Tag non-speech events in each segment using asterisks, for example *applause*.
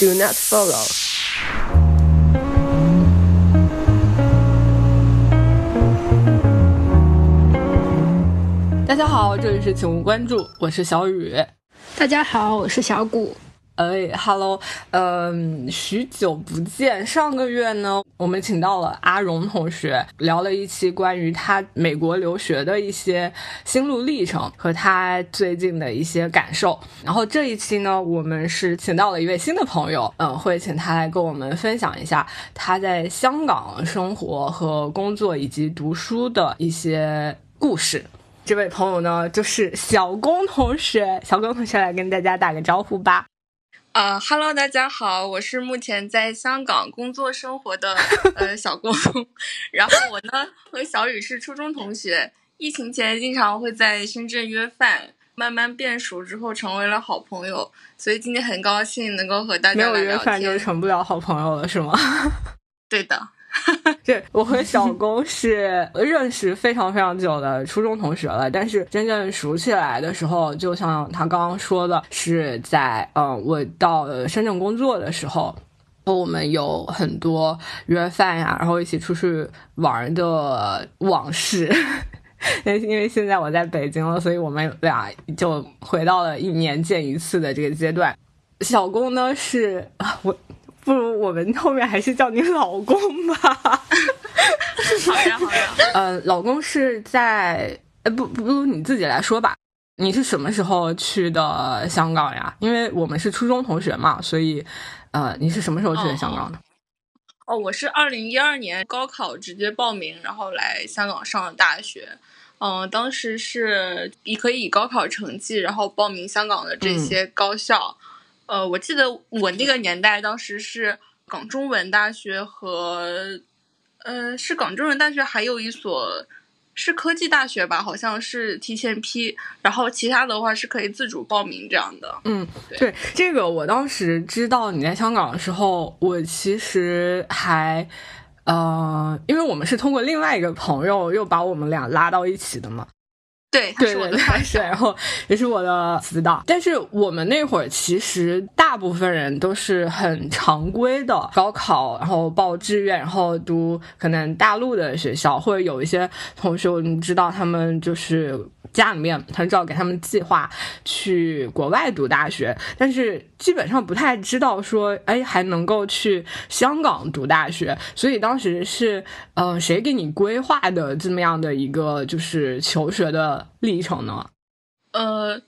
Do not follow。大家好，这里是请勿关注，我是小雨。大家好，我是小谷。哎，Hello，嗯，许久不见。上个月呢，我们请到了阿荣同学，聊了一期关于他美国留学的一些心路历程和他最近的一些感受。然后这一期呢，我们是请到了一位新的朋友，*laughs* 嗯，会请他来跟我们分享一下他在香港生活和工作以及读书的一些故事。这位朋友呢，就是小龚同学。小龚同学来跟大家打个招呼吧。啊哈喽，大家好，我是目前在香港工作生活的 *laughs* 呃小郭，然后我呢和小雨是初中同学，疫情前经常会在深圳约饭，慢慢变熟之后成为了好朋友，所以今天很高兴能够和大家没有约饭就成不了好朋友了，是吗？*laughs* 对的。*laughs* 对，我和小 *laughs* 龚是认识非常非常久的初中同学了，但是真正熟起来的时候，就像他刚刚说的，是在嗯，我到深圳工作的时候，我们有很多约饭呀，然后一起出去玩的往事。*laughs* 因为因为现在我在北京了，所以我们俩就回到了一年见一次的这个阶段。小龚呢是啊我。不如我们后面还是叫你老公吧。好呀，好呀。*laughs* 呃，老公是在……呃，不，不如你自己来说吧。你是什么时候去的香港呀？因为我们是初中同学嘛，所以，呃，你是什么时候去的香港的？哦，我是二零一二年高考直接报名，然后来香港上的大学。嗯，当时是你可以以高考成绩，然后报名香港的这些高校。呃，我记得我那个年代，当时是港中文大学和，呃，是港中文大学，还有一所是科技大学吧，好像是提前批，然后其他的话是可以自主报名这样的。嗯，对，这个我当时知道你在香港的时候，我其实还，呃，因为我们是通过另外一个朋友又把我们俩拉到一起的嘛。对，他是我的大学，然后也是我的死党。但是我们那会儿其实大部分人都是很常规的高考，然后报志愿，然后读可能大陆的学校，或者有一些同学，我们知道他们就是。家里面很早给他们计划去国外读大学，但是基本上不太知道说，哎，还能够去香港读大学。所以当时是，呃，谁给你规划的这么样的一个就是求学的历程呢？呃。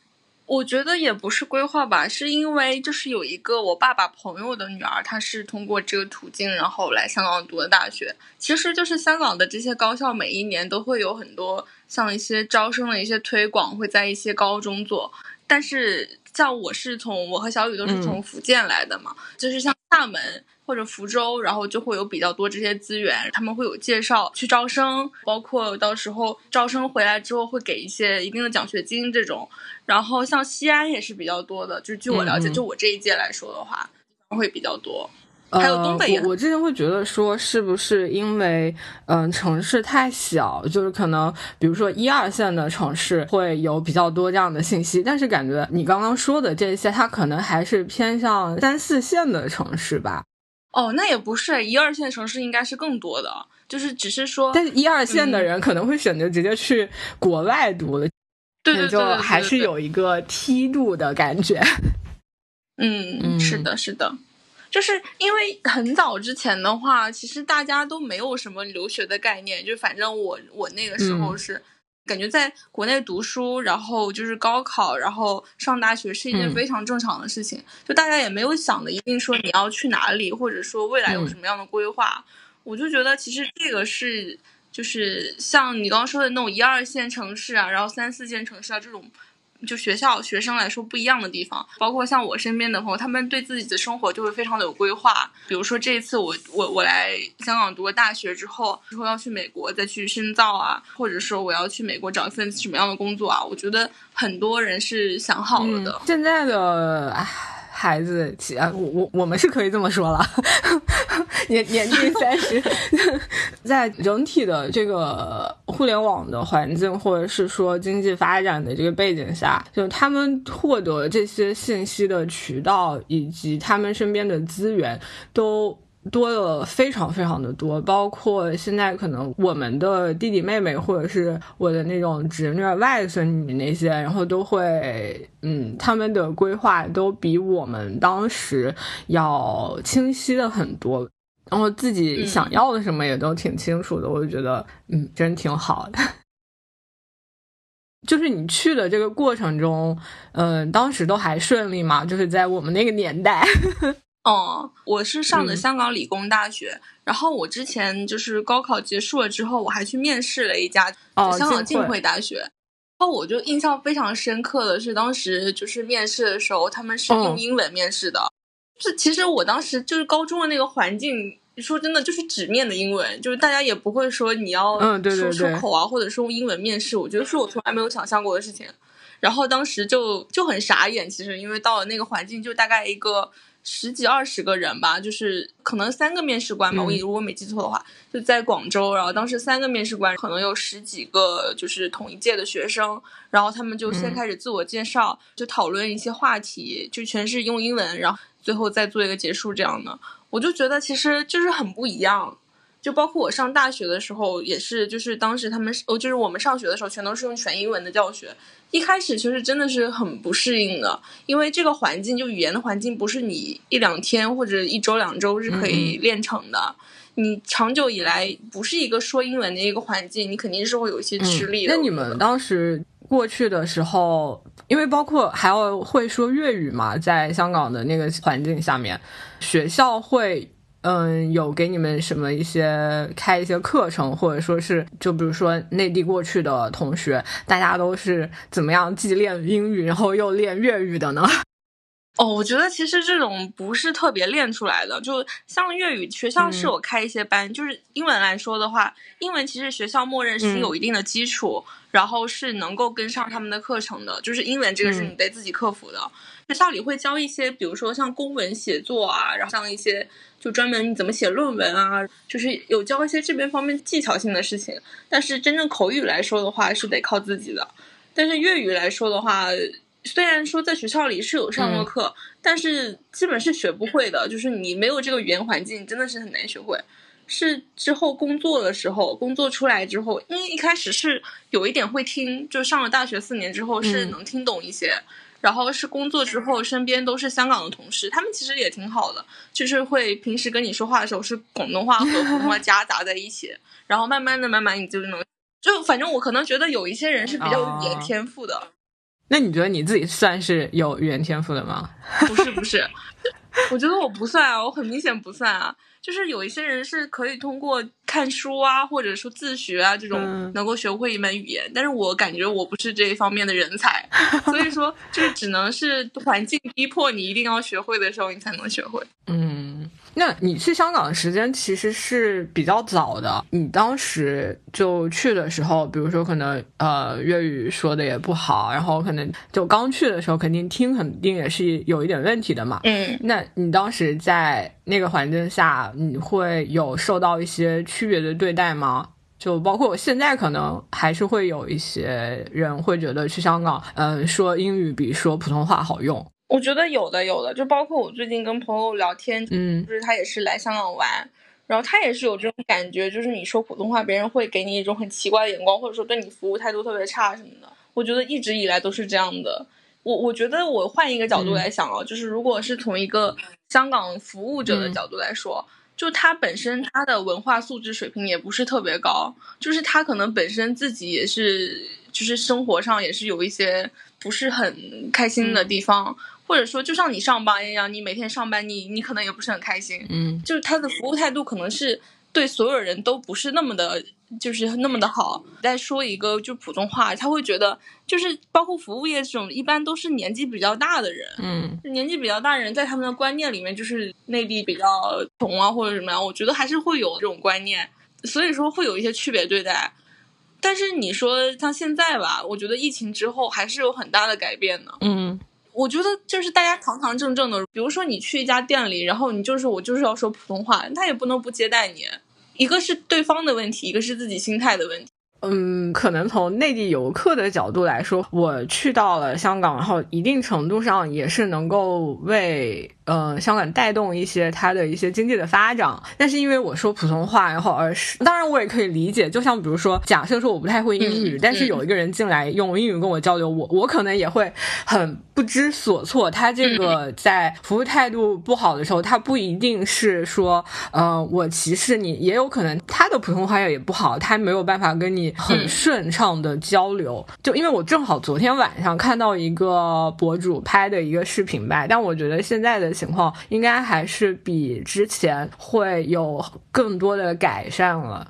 我觉得也不是规划吧，是因为就是有一个我爸爸朋友的女儿，她是通过这个途径，然后来香港读的大学。其实就是香港的这些高校，每一年都会有很多像一些招生的一些推广，会在一些高中做。但是像我是从我和小雨都是从福建来的嘛，就是像厦门。或者福州，然后就会有比较多这些资源，他们会有介绍去招生，包括到时候招生回来之后会给一些一定的奖学金这种。然后像西安也是比较多的，就是据我了解，就我这一届来说的话，会比较多。还有东北，我我之前会觉得说，是不是因为嗯城市太小，就是可能比如说一二线的城市会有比较多这样的信息，但是感觉你刚刚说的这些，它可能还是偏向三四线的城市吧。哦，那也不是，一二线城市应该是更多的，就是只是说，但是一二线的人可能会选择直接去国外读的，对对对，还是有一个梯度的感觉。*laughs* 嗯，是的，是的，就是因为很早之前的话，其实大家都没有什么留学的概念，就反正我我那个时候是。感觉在国内读书，然后就是高考，然后上大学是一件非常正常的事情。就大家也没有想的一定说你要去哪里，或者说未来有什么样的规划。我就觉得其实这个是，就是像你刚刚说的那种一二线城市啊，然后三四线城市啊这种。就学校学生来说不一样的地方，包括像我身边的朋友，他们对自己的生活就会非常的有规划。比如说这一次我我我来香港读了大学之后，之后要去美国再去深造啊，或者说我要去美国找一份什么样的工作啊？我觉得很多人是想好了的。现在的孩子，啊，我我我们是可以这么说了，*laughs* 年年近三十，*laughs* 在整体的这个互联网的环境，或者是说经济发展的这个背景下，就他们获得这些信息的渠道以及他们身边的资源都。多了非常非常的多，包括现在可能我们的弟弟妹妹，或者是我的那种侄女、外孙女那些，然后都会，嗯，他们的规划都比我们当时要清晰的很多，然后自己想要的什么也都挺清楚的，我就觉得，嗯，真挺好的。*laughs* 就是你去的这个过程中，嗯，当时都还顺利吗？就是在我们那个年代。*laughs* 哦，我是上的香港理工大学，然后我之前就是高考结束了之后，我还去面试了一家香港浸会大学，然后我就印象非常深刻的是，当时就是面试的时候，他们是用英文面试的，就是其实我当时就是高中的那个环境，说真的就是纸面的英文，就是大家也不会说你要说出口啊，或者说用英文面试，我觉得是我从来没有想象过的事情，然后当时就就很傻眼，其实因为到了那个环境，就大概一个。十几二十个人吧，就是可能三个面试官吧，我如果没记错的话，就在广州。然后当时三个面试官可能有十几个，就是同一届的学生。然后他们就先开始自我介绍，就讨论一些话题，就全是用英文，然后最后再做一个结束这样的。我就觉得其实就是很不一样。就包括我上大学的时候也是，就是当时他们哦，就是我们上学的时候全都是用全英文的教学。一开始其实真的是很不适应的，因为这个环境就语言的环境不是你一两天或者一周两周是可以练成的。你长久以来不是一个说英文的一个环境，你肯定是会有一些吃力的。那你们当时过去的时候，因为包括还要会说粤语嘛，在香港的那个环境下面，学校会。嗯，有给你们什么一些开一些课程，或者说是就比如说内地过去的同学，大家都是怎么样既练英语，然后又练粤语的呢？哦，我觉得其实这种不是特别练出来的，就像粤语学校是有开一些班，就是英文来说的话，英文其实学校默认是有一定的基础，然后是能够跟上他们的课程的，就是英文这个是你得自己克服的。学校里会教一些，比如说像公文写作啊，然后像一些。就专门你怎么写论文啊，就是有教一些这边方面技巧性的事情。但是真正口语来说的话，是得靠自己的。但是粤语来说的话，虽然说在学校里是有上过课，但是基本是学不会的。就是你没有这个语言环境，真的是很难学会。是之后工作的时候，工作出来之后，因为一开始是有一点会听，就上了大学四年之后是能听懂一些。然后是工作之后，身边都是香港的同事，他们其实也挺好的，就是会平时跟你说话的时候是广东话和普通话夹杂在一起，然后慢慢的、慢慢你就能，就反正我可能觉得有一些人是比较有语言天赋的。那你觉得你自己算是有语言天赋的吗？*laughs* 不是不是，我觉得我不算啊，我很明显不算啊。就是有一些人是可以通过看书啊，或者说自学啊这种能够学会一门语言，但是我感觉我不是这一方面的人才，所以说就是只能是环境逼迫你一定要学会的时候，你才能学会。*laughs* 嗯。那你去香港的时间其实是比较早的，你当时就去的时候，比如说可能呃粤语说的也不好，然后可能就刚去的时候，肯定听肯定也是有一点问题的嘛。嗯，那你当时在那个环境下，你会有受到一些区别的对待吗？就包括我现在可能还是会有一些人会觉得去香港，嗯，说英语比说普通话好用。我觉得有的有的，就包括我最近跟朋友聊天，嗯，就是他也是来香港玩，然后他也是有这种感觉，就是你说普通话，别人会给你一种很奇怪的眼光，或者说对你服务态度特别差什么的。我觉得一直以来都是这样的。我我觉得我换一个角度来想哦，就是如果是从一个香港服务者的角度来说，就他本身他的文化素质水平也不是特别高，就是他可能本身自己也是，就是生活上也是有一些不是很开心的地方。或者说，就像你上班一样，你每天上班，你你可能也不是很开心。嗯，就是他的服务态度可能是对所有人都不是那么的，就是那么的好。再说一个就普通话，他会觉得就是包括服务业这种，一般都是年纪比较大的人。嗯，年纪比较大的人在他们的观念里面，就是内地比较穷啊，或者什么样，我觉得还是会有这种观念，所以说会有一些区别对待。但是你说像现在吧，我觉得疫情之后还是有很大的改变的。嗯。我觉得就是大家堂堂正正的，比如说你去一家店里，然后你就是我就是要说普通话，他也不能不接待你。一个是对方的问题，一个是自己心态的问题。嗯，可能从内地游客的角度来说，我去到了香港，然后一定程度上也是能够为。呃，香港带动一些它的一些经济的发展，但是因为我说普通话，然后而是当然我也可以理解，就像比如说，假设说我不太会英语，但是有一个人进来用英语跟我交流，我我可能也会很不知所措。他这个在服务态度不好的时候，他不一定是说呃我歧视你，也有可能他的普通话也不好，他没有办法跟你很顺畅的交流。就因为我正好昨天晚上看到一个博主拍的一个视频吧，但我觉得现在的。情况应该还是比之前会有更多的改善了。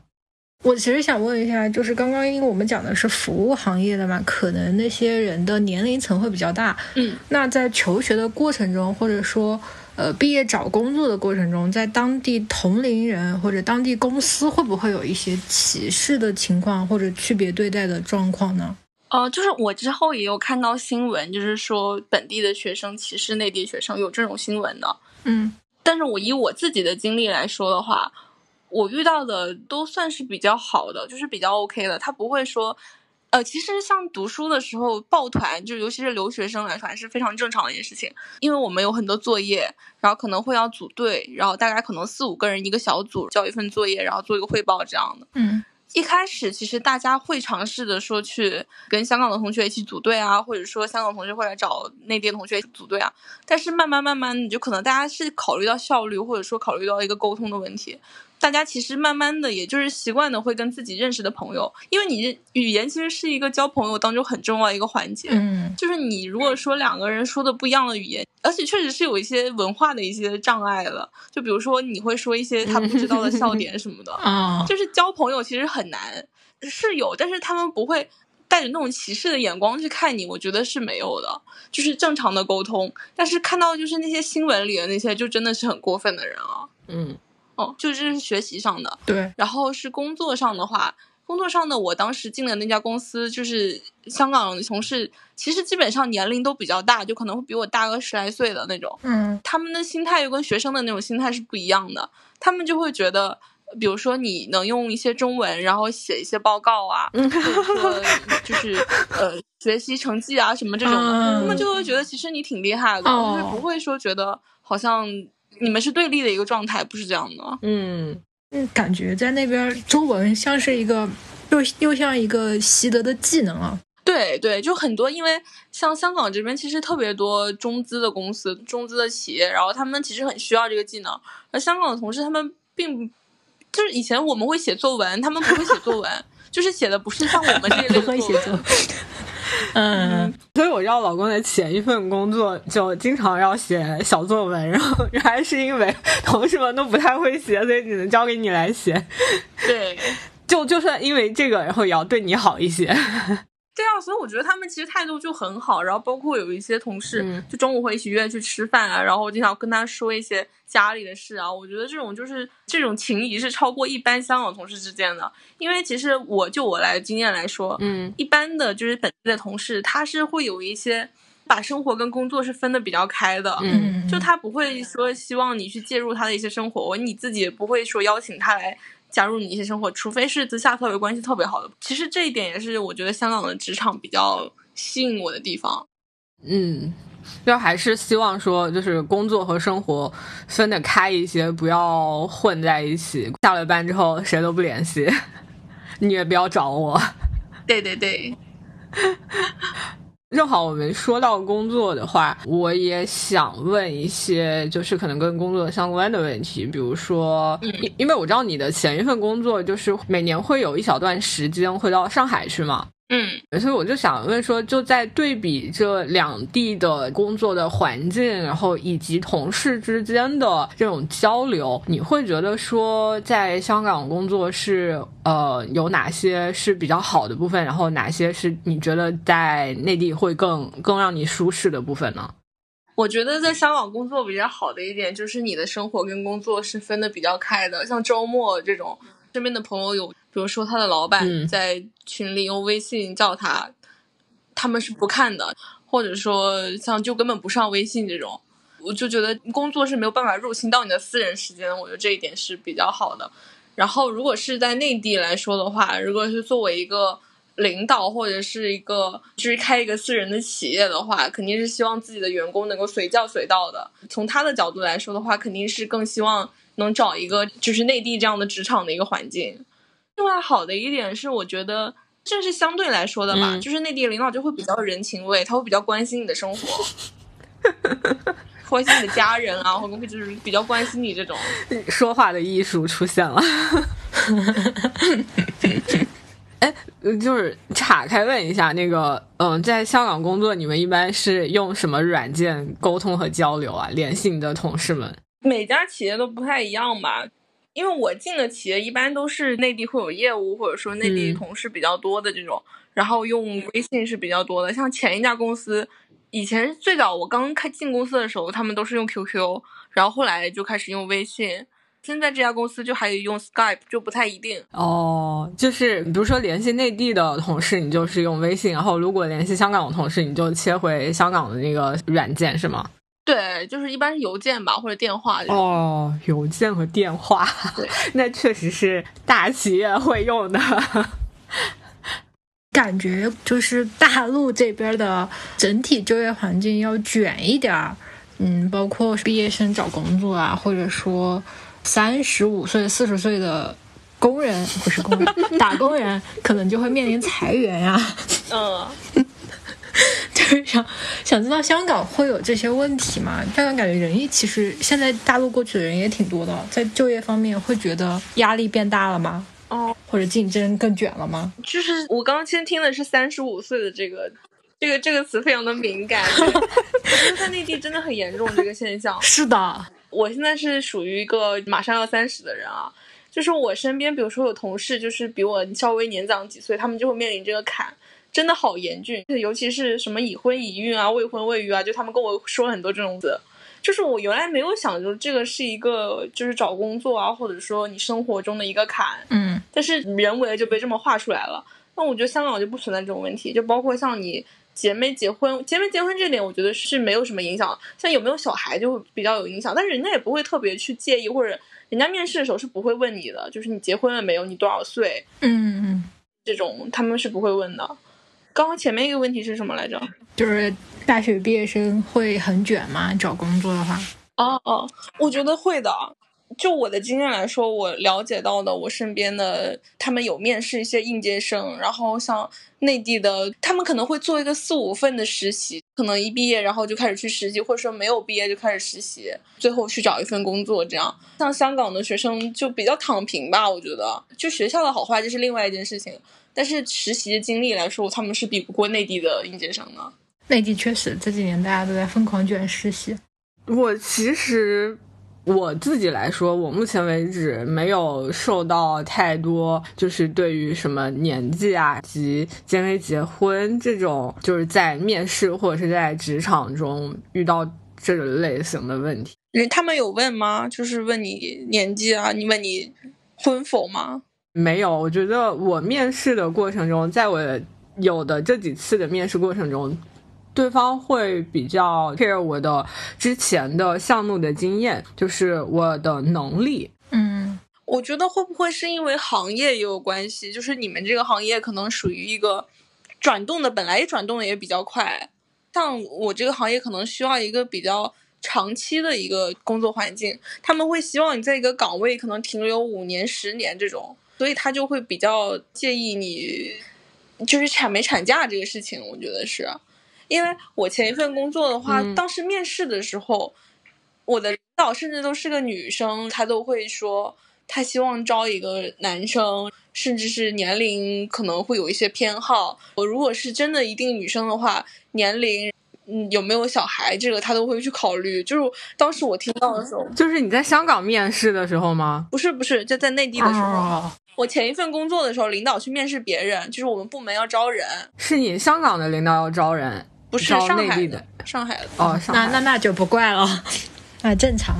我其实想问一下，就是刚刚因为我们讲的是服务行业的嘛，可能那些人的年龄层会比较大。嗯，那在求学的过程中，或者说呃毕业找工作的过程中，在当地同龄人或者当地公司会不会有一些歧视的情况或者区别对待的状况呢？呃，就是我之后也有看到新闻，就是说本地的学生歧视内地学生，有这种新闻的。嗯，但是我以我自己的经历来说的话，我遇到的都算是比较好的，就是比较 OK 的。他不会说，呃，其实像读书的时候抱团，就尤其是留学生来说，还是非常正常的一件事情，因为我们有很多作业，然后可能会要组队，然后大概可能四五个人一个小组交一份作业，然后做一个汇报这样的。嗯。一开始其实大家会尝试的说去跟香港的同学一起组队啊，或者说香港同学会来找内地同学组队啊，但是慢慢慢慢你就可能大家是考虑到效率，或者说考虑到一个沟通的问题。大家其实慢慢的，也就是习惯的会跟自己认识的朋友，因为你语言其实是一个交朋友当中很重要一个环节。嗯，就是你如果说两个人说的不一样的语言，而且确实是有一些文化的一些障碍了。就比如说你会说一些他不知道的笑点什么的，啊，*laughs* 就是交朋友其实很难，是有，但是他们不会带着那种歧视的眼光去看你，我觉得是没有的，就是正常的沟通。但是看到就是那些新闻里的那些，就真的是很过分的人啊，嗯。哦，就这是学习上的，对。然后是工作上的话，工作上的我当时进的那家公司，就是香港的同事，其实基本上年龄都比较大，就可能会比我大个十来岁的那种。嗯。他们的心态又跟学生的那种心态是不一样的，他们就会觉得，比如说你能用一些中文，然后写一些报告啊，就是呃学习成绩啊什么这种的，他们就会觉得其实你挺厉害的，就是不会说觉得好像。你们是对立的一个状态，不是这样的。嗯嗯，感觉在那边中文像是一个又又像一个习得的技能啊。对对，就很多，因为像香港这边其实特别多中资的公司、中资的企业，然后他们其实很需要这个技能。而香港的同事他们并就是以前我们会写作文，他们不会写作文，*laughs* 就是写的不是像我们这一类会写作。*laughs* *laughs* 嗯，所以我知道老公的前一份工作就经常要写小作文，然后原来是因为同事们都不太会写，所以只能交给你来写。对，就就算因为这个，然后也要对你好一些。对啊，所以我觉得他们其实态度就很好，然后包括有一些同事，就中午会一起约去吃饭啊，然后经常跟他说一些家里的事啊。我觉得这种就是这种情谊是超过一般香港同事之间的，因为其实我就我来经验来说，嗯，一般的就是本地的同事，他是会有一些把生活跟工作是分的比较开的，嗯，就他不会说希望你去介入他的一些生活，你自己也不会说邀请他来。加入你一些生活，除非是私下特别关系特别好的。其实这一点也是我觉得香港的职场比较吸引我的地方。嗯，就还是希望说，就是工作和生活分得开一些，不要混在一起。下了班之后谁都不联系，*laughs* 你也不要找我。对对对。正好我们说到工作的话，我也想问一些就是可能跟工作相关的问题，比如说，因因为我知道你的前一份工作就是每年会有一小段时间会到上海去嘛。嗯，所以我就想问说，就在对比这两地的工作的环境，然后以及同事之间的这种交流，你会觉得说，在香港工作是呃有哪些是比较好的部分，然后哪些是你觉得在内地会更更让你舒适的部分呢？我觉得在香港工作比较好的一点就是你的生活跟工作是分的比较开的，像周末这种。身边的朋友有，比如说他的老板在群里用微信叫他，他们是不看的，或者说像就根本不上微信这种，我就觉得工作是没有办法入侵到你的私人时间，我觉得这一点是比较好的。然后如果是在内地来说的话，如果是作为一个领导或者是一个就是开一个私人的企业的话，肯定是希望自己的员工能够随叫随到的。从他的角度来说的话，肯定是更希望能找一个就是内地这样的职场的一个环境。另外好的一点是，我觉得这是相对来说的吧，就是内地领导就会比较人情味，他会比较关心你的生活，关心你的家人啊，或者就是比较关心你这种 *laughs* 说话的艺术出现了。哎，就是岔开问一下，那个，嗯，在香港工作，你们一般是用什么软件沟通和交流啊？联系你的同事们？每家企业都不太一样吧，因为我进的企业一般都是内地会有业务，或者说内地同事比较多的这种，然后用微信是比较多的。像前一家公司，以前最早我刚开进公司的时候，他们都是用 QQ，然后后来就开始用微信。现在这家公司就还有用 Skype，就不太一定哦。就是比如说联系内地的同事，你就是用微信；然后如果联系香港的同事，你就切回香港的那个软件，是吗？对，就是一般是邮件吧，或者电话。哦，邮件和电话，对，那确实是大企业会用的。*laughs* 感觉就是大陆这边的整体就业环境要卷一点儿，嗯，包括毕业生找工作啊，或者说。三十五岁、四十岁的工人不是工人，*laughs* 打工人可能就会面临裁员呀。*laughs* 嗯，*laughs* 就是想想知道香港会有这些问题吗？香港感觉人其实现在大陆过去的人也挺多的，在就业方面会觉得压力变大了吗？哦，或者竞争更卷了吗？就是我刚刚先听的是三十五岁的这个这个这个词非常的敏感，*laughs* 我觉得在内地真的很严重这个现象。是的。我现在是属于一个马上要三十的人啊，就是我身边，比如说有同事，就是比我稍微年长几岁，他们就会面临这个坎，真的好严峻。尤其是什么已婚已孕啊、未婚未育啊，就他们跟我说很多这种字，就是我原来没有想着这个是一个就是找工作啊，或者说你生活中的一个坎，嗯，但是人为就被这么画出来了。那我觉得香港就不存在这种问题，就包括像你。结没结婚，结没结婚这点我觉得是没有什么影响，像有没有小孩就会比较有影响，但是人家也不会特别去介意，或者人家面试的时候是不会问你的，就是你结婚了没有，你多少岁，嗯嗯，这种他们是不会问的。刚刚前面一个问题是什么来着？就是大学毕业生会很卷吗？找工作的话？哦哦，我觉得会的。就我的经验来说，我了解到的，我身边的他们有面试一些应届生，然后像内地的，他们可能会做一个四五份的实习，可能一毕业然后就开始去实习，或者说没有毕业就开始实习，最后去找一份工作。这样，像香港的学生就比较躺平吧，我觉得，就学校的好坏这是另外一件事情，但是实习的经历来说，他们是比不过内地的应届生的。内地确实这几年大家都在疯狂卷实习，我其实。我自己来说，我目前为止没有受到太多，就是对于什么年纪啊及结没结婚这种，就是在面试或者是在职场中遇到这种类型的问题。人他们有问吗？就是问你年纪啊，你问你婚否吗？没有，我觉得我面试的过程中，在我有的这几次的面试过程中。对方会比较 care 我的之前的项目的经验，就是我的能力。嗯，我觉得会不会是因为行业也有关系？就是你们这个行业可能属于一个转动的，本来转动的也比较快。像我这个行业可能需要一个比较长期的一个工作环境，他们会希望你在一个岗位可能停留五年、十年这种，所以他就会比较介意你就是产没产假这个事情。我觉得是。因为我前一份工作的话，当时面试的时候，我的领导甚至都是个女生，她都会说她希望招一个男生，甚至是年龄可能会有一些偏好。我如果是真的一定女生的话，年龄嗯有没有小孩，这个他都会去考虑。就是当时我听到的时候，就是你在香港面试的时候吗？不是不是，就在内地的时候。我前一份工作的时候，领导去面试别人，就是我们部门要招人，是你香港的领导要招人。不是上海的，上海的哦，那那那就不怪了，那 *laughs* 正常。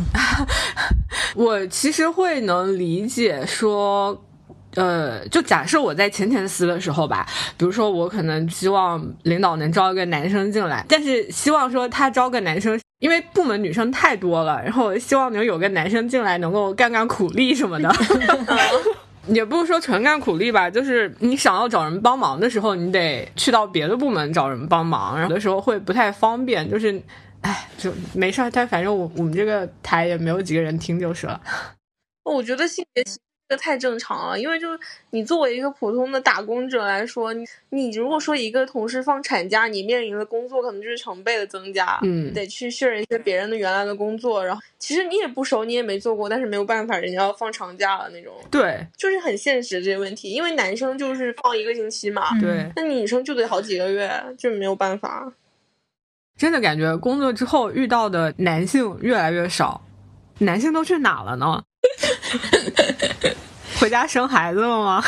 *laughs* 我其实会能理解说，呃，就假设我在前前司的时候吧，比如说我可能希望领导能招一个男生进来，但是希望说他招个男生，因为部门女生太多了，然后希望能有个男生进来，能够干干苦力什么的。*laughs* 也不是说纯干苦力吧，就是你想要找人帮忙的时候，你得去到别的部门找人帮忙，有的时候会不太方便。就是，哎，就没事儿，但反正我我们这个台也没有几个人听就是了。我觉得性别。这太正常了，因为就你作为一个普通的打工者来说，你你如果说一个同事放产假，你面临的工作可能就是成倍的增加，嗯，得去确认一些别人的原来的工作，然后其实你也不熟，你也没做过，但是没有办法，人家要放长假了那种，对，就是很现实这些问题，因为男生就是放一个星期嘛，对，那女生就得好几个月，就没有办法。真的感觉工作之后遇到的男性越来越少，男性都去哪了呢？*laughs* 回家生孩子了吗？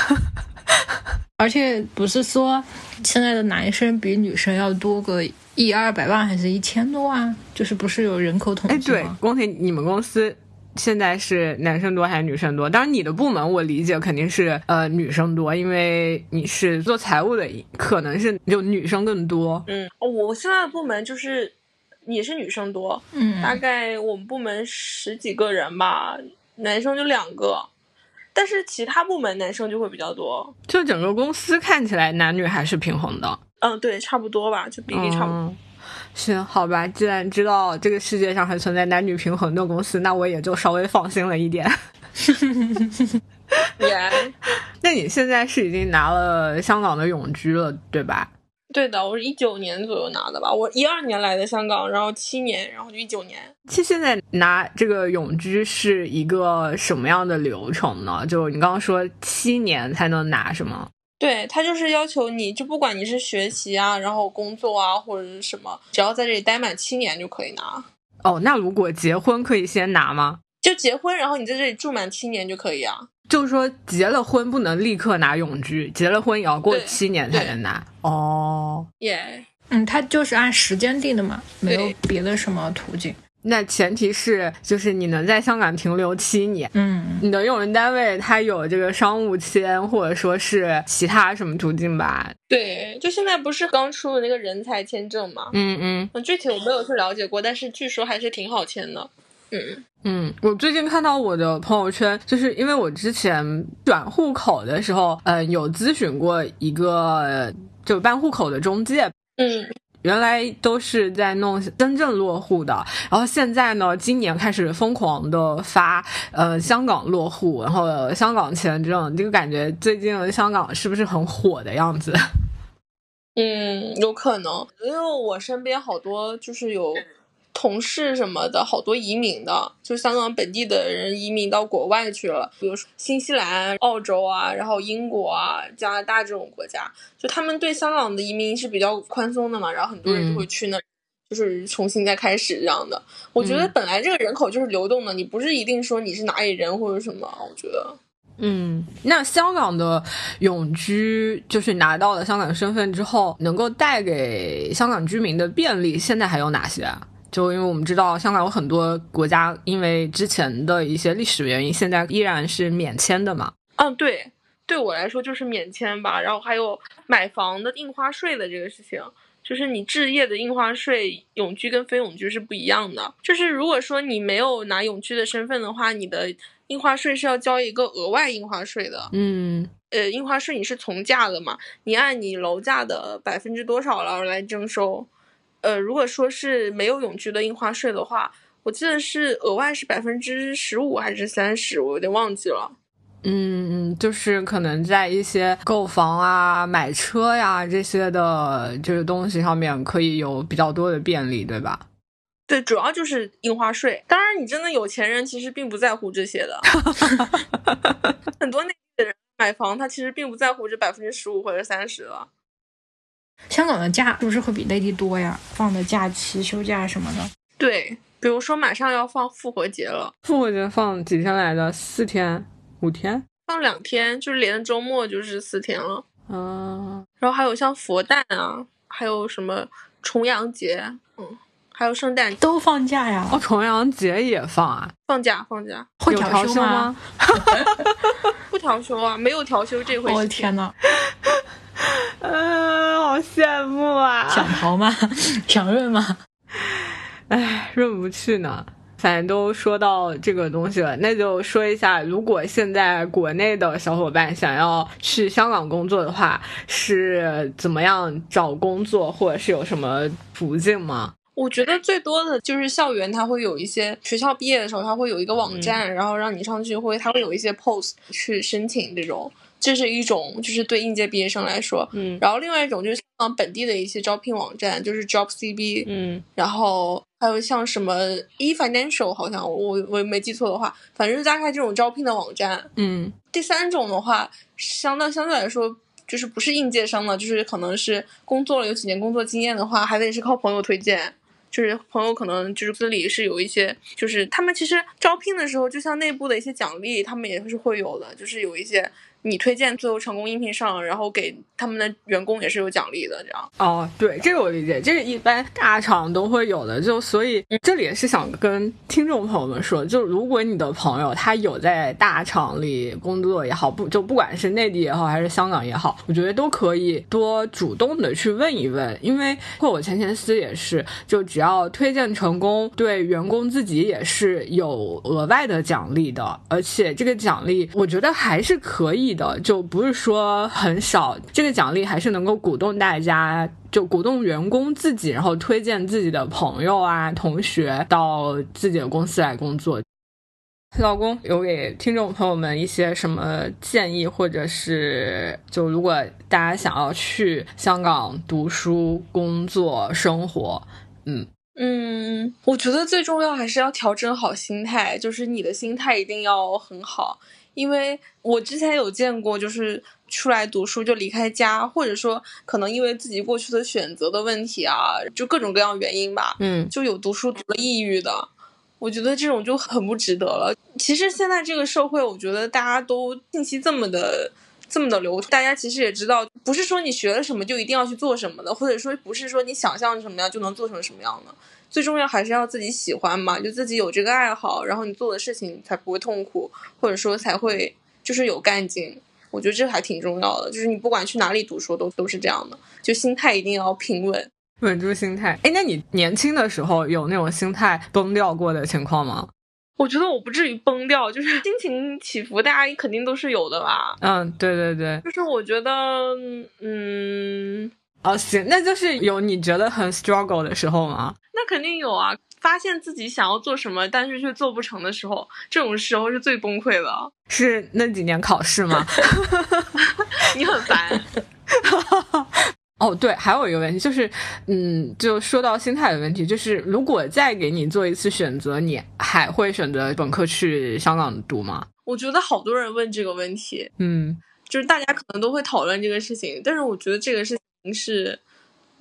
*laughs* 而且不是说现在的男生比女生要多个一二百万，还是一千多万？就是不是有人口统计吗？哎，对，宫廷，你们公司现在是男生多还是女生多？当然，你的部门我理解肯定是呃女生多，因为你是做财务的，可能是就女生更多。嗯，我现在的部门就是也是女生多，嗯，大概我们部门十几个人吧，男生就两个。但是其他部门男生就会比较多，就整个公司看起来男女还是平衡的。嗯，对，差不多吧，就比例差不多。行，好吧，既然知道这个世界上还存在男女平衡的公司，那我也就稍微放心了一点。*laughs* 耶，*laughs* 那你现在是已经拿了香港的永居了，对吧？对的，我是一九年左右拿的吧，我一二年来的香港，然后七年，然后就一九年。其实现在拿这个永居是一个什么样的流程呢？就你刚刚说七年才能拿，是吗？对他就是要求你就不管你是学习啊，然后工作啊或者是什么，只要在这里待满七年就可以拿。哦，那如果结婚可以先拿吗？就结婚，然后你在这里住满七年就可以啊。就是说，结了婚不能立刻拿永居，结了婚也要过七年才能拿。哦，耶，嗯，它就是按时间定的嘛，没有别的什么途径。那前提是，就是你能在香港停留七年。嗯，你的用人单位它有这个商务签，或者说是其他什么途径吧？对，就现在不是刚出的那个人才签证嘛？嗯嗯，具体我没有去了解过，但是据说还是挺好签的。嗯嗯，我最近看到我的朋友圈，就是因为我之前转户口的时候，呃，有咨询过一个就办户口的中介，嗯，原来都是在弄深圳落户的，然后现在呢，今年开始疯狂的发呃香港落户，然后香港签证，这个感觉最近香港是不是很火的样子？*laughs* 嗯，有可能，因为我身边好多就是有。同事什么的，好多移民的，就香港本地的人移民到国外去了，比如说新西兰、澳洲啊，然后英国啊、加拿大这种国家，就他们对香港的移民是比较宽松的嘛，然后很多人就会去那，就是重新再开始这样的。我觉得本来这个人口就是流动的，你不是一定说你是哪里人或者什么，我觉得。嗯，那香港的永居就是拿到了香港身份之后，能够带给香港居民的便利，现在还有哪些啊？就因为我们知道，香港有很多国家，因为之前的一些历史原因，现在依然是免签的嘛。嗯，对，对我来说就是免签吧。然后还有买房的印花税的这个事情，就是你置业的印花税，永居跟非永居是不一样的。就是如果说你没有拿永居的身份的话，你的印花税是要交一个额外印花税的。嗯，呃，印花税你是从价的嘛，你按你楼价的百分之多少了来征收。呃，如果说是没有永居的印花税的话，我记得是额外是百分之十五还是三十，我有点忘记了。嗯，就是可能在一些购房啊、买车呀这些的就是东西上面，可以有比较多的便利，对吧？对，主要就是印花税。当然，你真的有钱人其实并不在乎这些的。*laughs* 很多内地的人买房，他其实并不在乎这百分之十五或者三十了。香港的假是不是会比内地多呀？放的假期、休假什么的。对，比如说马上要放复活节了，复活节放几天来的？四天、五天？放两天，就是连着周末就是四天了。啊，然后还有像佛诞啊，还有什么重阳节，嗯。还有圣诞都放假呀。哦，重阳节也放啊？放假放假，会有调休吗？*laughs* 不调休啊，没有调休这回事。我的天呐，嗯，*laughs* 好羡慕啊！想逃吗？*laughs* 想润吗？唉，润不去呢。反正都说到这个东西了，那就说一下，如果现在国内的小伙伴想要去香港工作的话，是怎么样找工作，或者是有什么途径吗？我觉得最多的就是校园，它会有一些学校毕业的时候，它会有一个网站，然后让你上去会，它会有一些 post 去申请这种。这是一种，就是对应届毕业生来说，嗯，然后另外一种就是香港本地的一些招聘网站，就是 JobCB，嗯，然后还有像什么 eFinancial，好像我我没记错的话，反正是大概这种招聘的网站，嗯。第三种的话，相当相对来说就是不是应届生了，就是可能是工作了有几年工作经验的话，还得是靠朋友推荐。就是朋友可能就是这里是有一些，就是他们其实招聘的时候，就像内部的一些奖励，他们也是会有的，就是有一些。你推荐最后成功应聘上，然后给他们的员工也是有奖励的，这样。哦，对，这个我理解，这个一般大厂都会有的。就所以这里也是想跟听众朋友们说，就如果你的朋友他有在大厂里工作也好，不就不管是内地也好还是香港也好，我觉得都可以多主动的去问一问，因为或我前前司也是，就只要推荐成功，对员工自己也是有额外的奖励的，而且这个奖励我觉得还是可以。的就不是说很少，这个奖励还是能够鼓动大家，就鼓动员工自己，然后推荐自己的朋友啊、同学到自己的公司来工作。老公有给听众朋友们一些什么建议，或者是就如果大家想要去香港读书、工作、生活，嗯嗯，我觉得最重要还是要调整好心态，就是你的心态一定要很好。因为我之前有见过，就是出来读书就离开家，或者说可能因为自己过去的选择的问题啊，就各种各样原因吧，嗯，就有读书读了抑郁的。我觉得这种就很不值得了。其实现在这个社会，我觉得大家都信息这么的这么的流通，大家其实也知道，不是说你学了什么就一定要去做什么的，或者说不是说你想象什么样就能做成什么样的。最重要还是要自己喜欢嘛，就自己有这个爱好，然后你做的事情才不会痛苦，或者说才会就是有干劲。我觉得这还挺重要的，就是你不管去哪里读书都都是这样的，就心态一定要平稳，稳住心态。哎，那你年轻的时候有那种心态崩掉过的情况吗？我觉得我不至于崩掉，就是 *laughs* 心情起伏，大家肯定都是有的吧。嗯，对对对，就是我觉得，嗯。哦，行，那就是有你觉得很 struggle 的时候吗？那肯定有啊！发现自己想要做什么，但是却做不成的时候，这种时候是最崩溃的。是那几年考试吗？*laughs* 你很烦。*laughs* 哦，对，还有一个问题就是，嗯，就说到心态的问题，就是如果再给你做一次选择，你还会选择本科去香港读吗？我觉得好多人问这个问题，嗯，就是大家可能都会讨论这个事情，但是我觉得这个事情。是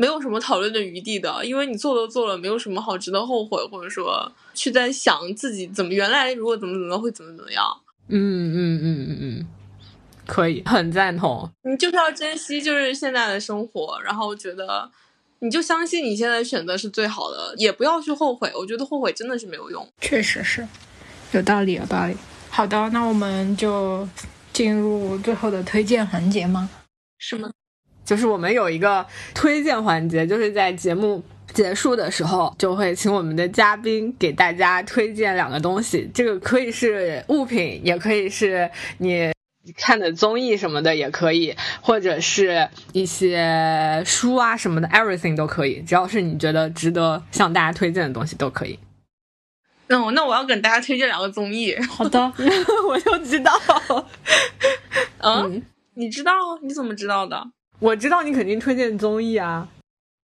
没有什么讨论的余地的，因为你做都做了，没有什么好值得后悔，或者说去在想自己怎么原来如果怎么怎么会怎么怎么样。嗯嗯嗯嗯嗯，可以，很赞同。你就是要珍惜就是现在的生活，然后觉得你就相信你现在选择是最好的，也不要去后悔。我觉得后悔真的是没有用。确实是，有道理，有道理。好的，那我们就进入最后的推荐环节吗？是吗？就是我们有一个推荐环节，就是在节目结束的时候，就会请我们的嘉宾给大家推荐两个东西。这个可以是物品，也可以是你看的综艺什么的，也可以，或者是一些书啊什么的，everything 都可以，只要是你觉得值得向大家推荐的东西都可以。那我那我要给大家推荐两个综艺。好的，*laughs* 我就知道。嗯，你知道？你怎么知道的？我知道你肯定推荐综艺啊，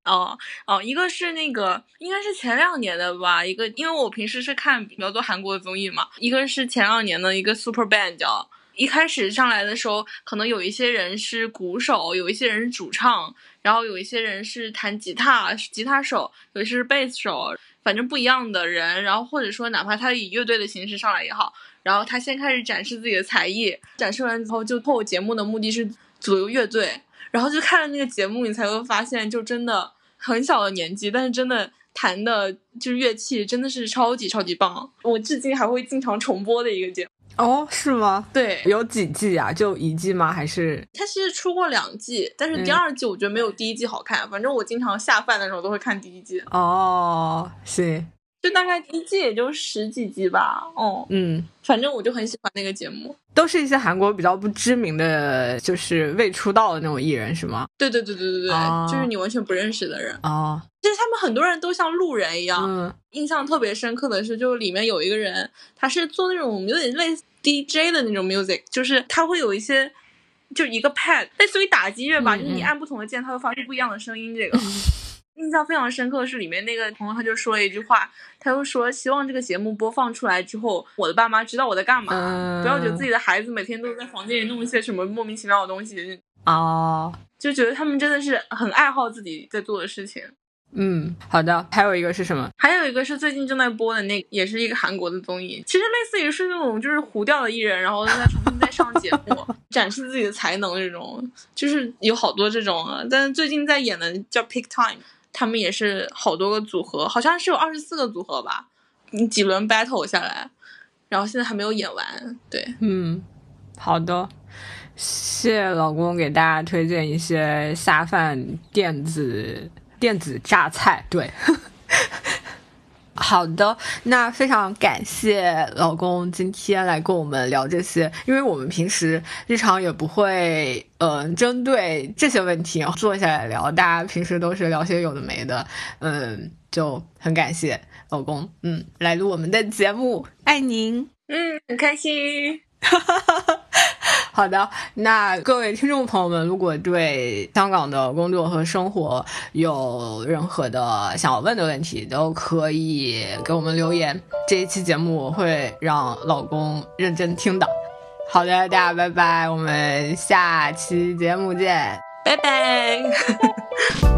哦哦，一个是那个应该是前两年的吧，一个因为我平时是看比较多韩国的综艺嘛，一个是前两年的一个 Super Band，叫一开始上来的时候，可能有一些人是鼓手，有一些人是主唱，然后有一些人是弹吉他吉他手，有一些是贝斯手，反正不一样的人，然后或者说哪怕他以乐队的形式上来也好，然后他先开始展示自己的才艺，展示完之后就后节目的目的是组乐队。然后就看了那个节目，你才会发现，就真的很小的年纪，但是真的弹的就是乐器真的是超级超级棒，我至今还会经常重播的一个节目。哦，是吗？对，有几季啊？就一季吗？还是它其实出过两季，但是第二季我觉得没有第一季好看。反正我经常下饭的时候都会看第一季。哦，行。就大概一季也就十几集吧，哦，嗯，反正我就很喜欢那个节目，都是一些韩国比较不知名的，就是未出道的那种艺人，是吗？对对对对对对，就是你完全不认识的人哦。其实他们很多人都像路人一样，印象特别深刻的是，就里面有一个人，他是做那种有点类似 DJ 的那种 music，就是他会有一些就一个 pad，类似于打击乐吧，就是你按不同的键，它会发出不一样的声音，这个。*laughs* 印象非常深刻的是里面那个朋友，他就说了一句话，他就说希望这个节目播放出来之后，我的爸妈知道我在干嘛，不要觉得自己的孩子每天都在房间里弄一些什么莫名其妙的东西哦，就觉得他们真的是很爱好自己在做的事情。嗯，好的。还有一个是什么？还有一个是最近正在播的那，也是一个韩国的综艺，其实类似于是那种就是糊掉的艺人，然后再重新再上节目，*laughs* 展示自己的才能这种，就是有好多这种。啊。但是最近在演的叫 Pick Time。他们也是好多个组合，好像是有二十四个组合吧，你几轮 battle 下来，然后现在还没有演完。对，嗯，好的，谢老公给大家推荐一些下饭电子电子榨菜，对。好的，那非常感谢老公今天来跟我们聊这些，因为我们平时日常也不会，嗯，针对这些问题坐下来聊，大家平时都是聊些有的没的，嗯，就很感谢老公，嗯，来录我们的节目，爱您，嗯，很开心。*laughs* 好的，那各位听众朋友们，如果对香港的工作和生活有任何的想要问的问题，都可以给我们留言。这一期节目我会让老公认真听的。好的，大家拜拜，我们下期节目见，拜拜。*laughs*